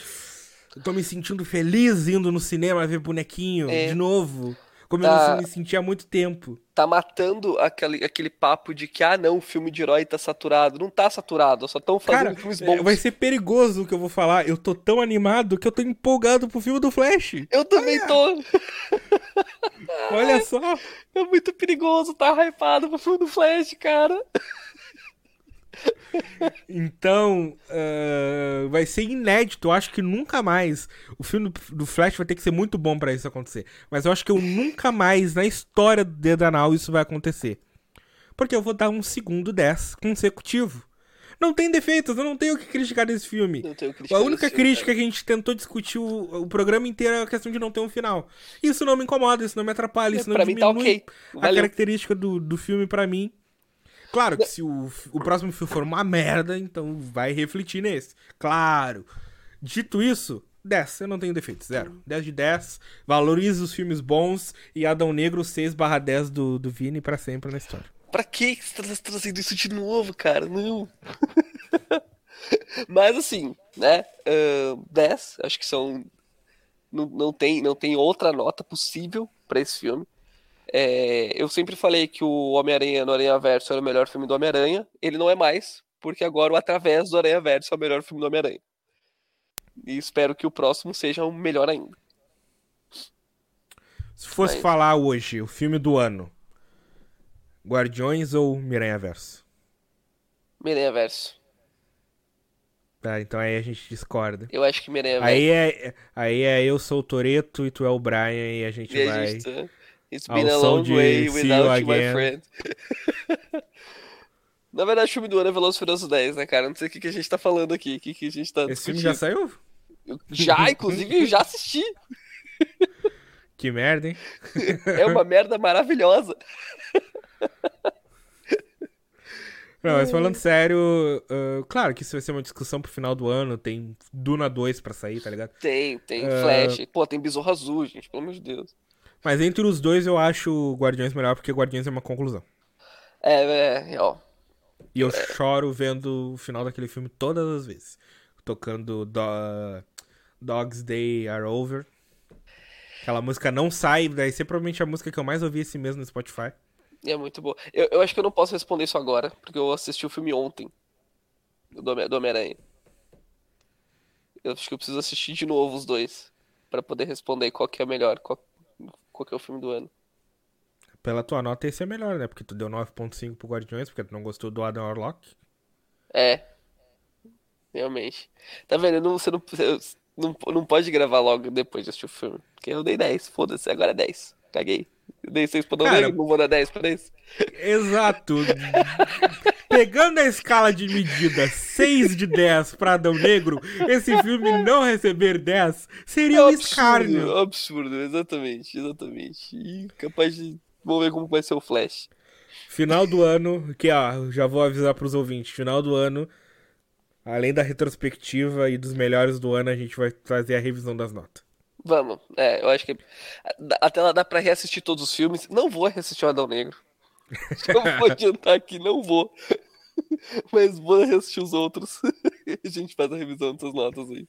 Eu tô me sentindo feliz indo no cinema ver bonequinho É. de novo. Como Tá. eu não me sentia há muito tempo. Tá matando aquele, aquele papo de que, ah, não, o filme de herói tá saturado. Não tá saturado, só estão fazendo Cara, filmes é, bons. vai ser perigoso o que eu vou falar. Eu tô tão animado que eu tô empolgado pro filme do Flash. Eu também tô. Olha só. É muito perigoso tá hypado pro filme do Flash, cara. Então, ah, vai ser inédito. Eu acho que nunca mais. O filme do- Flash vai ter que ser muito bom pra isso acontecer. Mas eu acho que eu nunca mais na história do Dedo Anal isso vai acontecer. Porque eu vou dar um segundo 10 consecutivo. Não tem defeitos, eu não tenho o que criticar desse filme. A única crítica que a gente tentou discutir o, o programa inteiro é a questão de não ter um final. Isso não me incomoda, isso não me atrapalha, isso não Pra mim tá diminui ok. a característica do, do filme pra mim. Claro que se o, o próximo filme for uma merda, então vai refletir nesse. Claro. Dito isso, 10. Eu não tenho defeito. Zero. 10 de 10. Valorize os filmes bons e Adão Negro 6 barra 10 do, do Vini pra sempre na história. Pra que você tá trazendo isso de novo, cara? Não. Mas assim, né? ahn, 10, acho que são. Não, não, tem, não tem outra nota possível pra esse filme. É, eu sempre falei que o Homem-Aranha no Aranha Verso era o melhor filme do Homem-Aranha. Ele não é mais, porque agora o Através do Aranha Verso é o melhor filme do Homem-Aranha. E espero que o próximo seja o melhor ainda. Se fosse Mas- falar hoje o filme do ano, Guardiões ou Miranha Verso? Miranha Verso. Tá, então aí a gente discorda. Eu acho que Miranha Verso. Aí é, aí é eu sou o Toreto e tu é o Brian e a gente E a vai. gente tá- It's ao been a long way without You my friend. Na verdade, o filme do ano é Furiosos 10, né, cara? Não sei o que, que a gente tá falando aqui, o que, que a gente tá Esse filme já saiu? Eu- Já, inclusive, eu já assisti. Que merda, hein? É uma merda maravilhosa. Não, mas falando sério, ah, claro que isso vai ser uma discussão pro final do ano, tem Duna 2 pra sair, tá ligado? Tem, tem É. Flash. Pô, tem Besouro Azul, gente, pelo amor de Deus. Mas entre os dois eu acho Guardiões melhor, porque Guardiões é uma conclusão. É, é, ó. E eu choro vendo o final daquele filme todas as vezes. Tocando Do- Dogs Day Are Over. Aquela música não sai, daí ser provavelmente a música que eu mais ouvi esse mês no Spotify. É muito boa. Eu, eu acho que eu não posso responder isso agora, porque eu assisti o filme ontem. Do Homem- do Homem-Aranha. Eu acho que eu preciso assistir de novo os dois. Pra poder responder qual que é o melhor, qual, qual que é o filme do ano. Pela tua nota, esse é melhor, né? Porque tu deu 9.5 pro Guardiões, porque tu não gostou do Adam Warlock. É. Realmente. Tá vendo? Não, você não, você não, não pode gravar logo depois de assistir o filme. Porque eu dei 10, foda-se, agora é 10. Caguei. Eu dei 6 pra não Cara, não vou dar 10 pra 10. Exato. Pegando a escala de medida 6 de 10 pra Adão Negro, esse filme não receber 10 seria um escárnio. absurdo, exatamente, exatamente. E capaz de. Vamos ver como vai ser o Flash. Final do ano, que ó, já vou avisar pros ouvintes, final do ano, além da retrospectiva e dos melhores do ano, a gente vai fazer a revisão das notas. Vamos, é, eu acho que. Até lá dá pra reassistir todos os filmes. Não vou reassistir o Adão Negro. Eu vou adiantar aqui, não vou. Mas vou reassistir os outros. A gente faz a revisão dessas notas aí.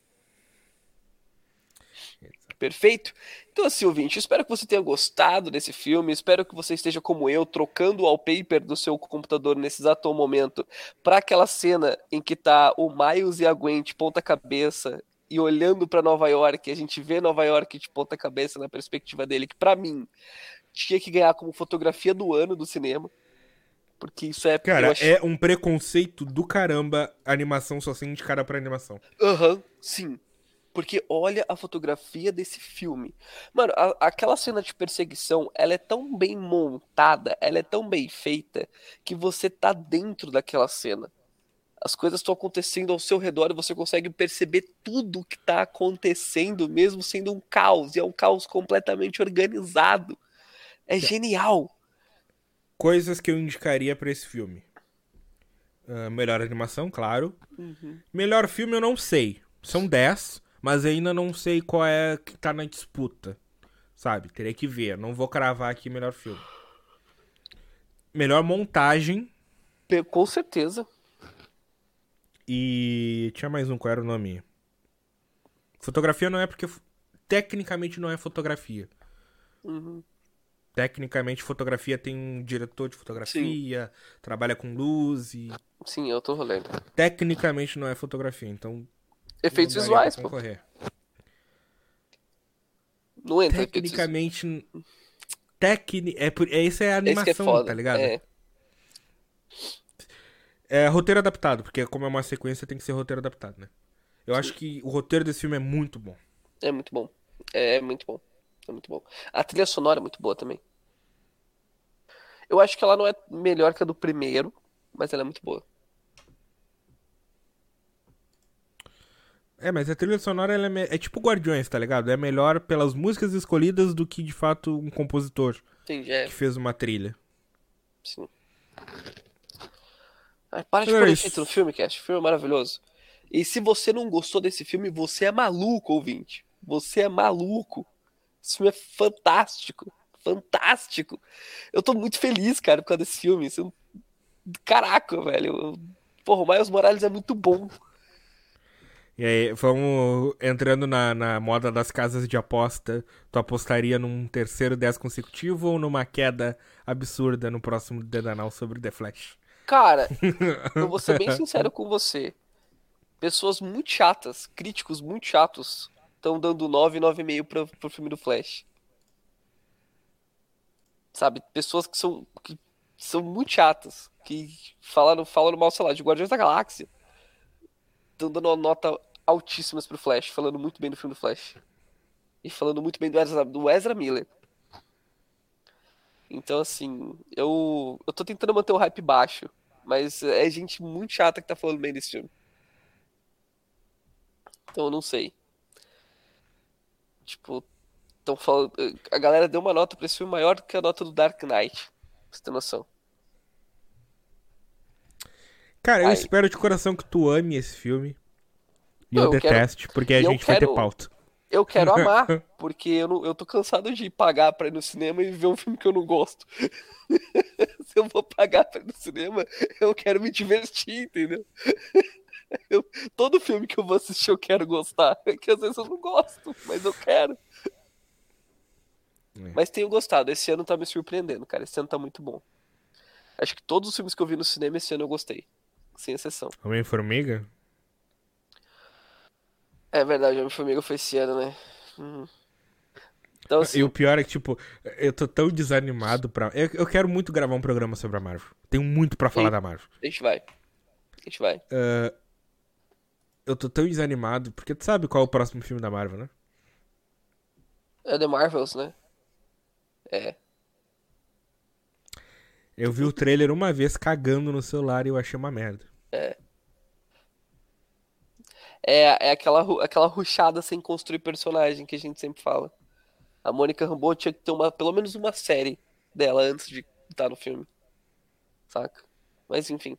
Perfeito? Então, assim, ouvinte, espero que você tenha gostado desse filme. Espero que você esteja como eu, trocando o wallpaper do seu computador nesse exato momento para aquela cena em que tá o Miles e a Gwen de ponta cabeça e olhando para Nova York. A gente vê Nova York de ponta cabeça na perspectiva dele, que para mim tinha que ganhar como fotografia do ano do cinema. Porque isso é. Cara, acho- é um preconceito do caramba a animação só ser indicada pra animação. Aham, sim. Porque olha a fotografia desse filme. Mano, a- aquela cena de perseguição, ela é tão bem montada, ela é tão bem feita, que você tá dentro daquela cena. As coisas estão acontecendo ao seu redor e você consegue perceber tudo que tá acontecendo, mesmo sendo um caos. E é um caos completamente organizado. É genial. Coisas que eu indicaria pra esse filme. Ah, melhor animação, claro. Uhum. Melhor filme eu não sei. São 10, mas ainda não sei qual é que tá na disputa. Sabe? Teria que ver. Não vou cravar aqui melhor filme. Melhor montagem. Com certeza. E. Tinha mais um, qual era o nome? Fotografia não é porque. Tecnicamente não é fotografia. Uhum. Tecnicamente, fotografia tem um diretor de fotografia, trabalha com luz e. Sim, eu tô lendo. Tecnicamente não é fotografia, então. Efeitos visuais, pô. concorrer. Não entra efeitos. Tecnicamente. Tecni... É, por... é, isso é Esse que é animação, foda. tá ligado? É. É roteiro adaptado, porque como é uma sequência tem que ser roteiro adaptado, né? Eu acho que o roteiro desse filme é muito bom. É muito bom. É muito bom. É muito bom. A trilha sonora é muito boa também. Eu acho que ela não é melhor que a do primeiro, mas ela é muito boa. É, mas a trilha sonora é, me- é tipo Guardiões, tá ligado? É melhor pelas músicas escolhidas do que de fato um compositor Entendi, é, que fez uma trilha. sim. Ai, para de Mas pôr efeito isso. no filme, Cast. O filme é maravilhoso. E se você não gostou desse filme, você é maluco, ouvinte. Você é maluco. Esse filme é fantástico. Fantástico. Eu tô muito feliz, cara, por causa desse filme. Isso é Caraca, velho. Eu- Porra, o Miles Morales é muito bom. E aí, vamos entrando na, na moda das casas de aposta. Tu apostaria num terceiro 10 consecutivo ou numa queda absurda no próximo Dedanal sobre The Flash? Cara, eu vou ser bem sincero com você. Pessoas muito chatas, críticos muito chatos, estão dando 9, 9,5 pro, pro filme do Flash. Sabe? Pessoas que são, que são muito chatas, que falaram, falaram mal, sei lá, de Guardiões da Galáxia. Estão dando uma nota altíssimas pro Flash, falando muito bem do filme do Flash. E falando muito bem do Ezra, do Ezra Miller. Então, assim, eu, eu tô tentando manter o hype baixo. Mas é gente muito chata que tá falando bem desse filme. Então eu não sei. Tipo, tão falando. A galera deu uma nota pra esse filme maior do que a nota do Dark Knight. Pra você ter noção. Cara, eu Ai. espero de coração que tu ame esse filme. E Não, eu, eu quero- deteste, porque a gente vai ter quero- pauta. Eu quero amar, porque eu, não, eu tô cansado de pagar pra ir no cinema e ver um filme que eu não gosto. Se eu vou pagar pra ir no cinema, eu quero me divertir, entendeu? Eu- todo filme que eu vou assistir eu quero gostar. É que às vezes eu não gosto, mas eu quero. É. Mas tenho gostado. Esse ano tá me surpreendendo, cara. Esse ano tá muito bom. Acho que todos os filmes que eu vi no cinema esse ano eu gostei. Sem exceção. Homem-Formiga? É verdade, Homem-Formiga foi esse ano, né? Uhum. Então, assim, E o pior é que, tipo, eu tô tão desanimado pra. Eu, eu quero muito gravar um programa sobre a Marvel. Tenho muito pra falar Sim. da Marvel. a gente vai. A gente vai. Eu tô tão desanimado, porque tu sabe qual é o próximo filme da Marvel, né? É The Marvels, né? É. Eu vi o trailer uma vez cagando no celular e eu achei uma merda. É, é aquela, ru- aquela rushada sem construir personagem que a gente sempre fala. A Mônica Rambeau tinha que ter uma, pelo menos uma série dela antes de estar no filme. Saca? Mas enfim.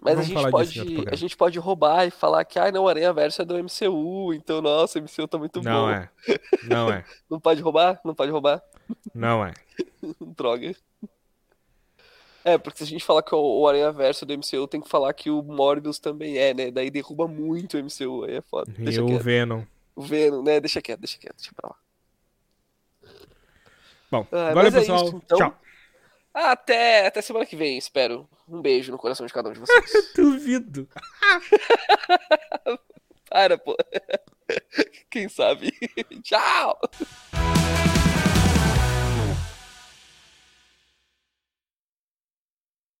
Mas Vamos a gente pode, a gente pode roubar e falar que, ah, não, Aranha Verso é do MCU, então, nossa, o MCU tá muito Não bom. é. Não é. Não pode roubar? Não pode roubar? Não é. Droga. É, porque se a gente falar que o Aranha Verso do MCU, tem que falar que o Morbius também é, né? Daí derruba muito o MCU, aí é foda. E Deixa o quieto. Venom. O Venom, né? Deixa quieto, deixa quieto, deixa pra lá. Bom, Ah, valeu, é pessoal. isso, então. Tchau. Até, até semana que vem, espero. Um beijo no coração de cada um de vocês. Duvido. Para, pô. Quem sabe? Tchau!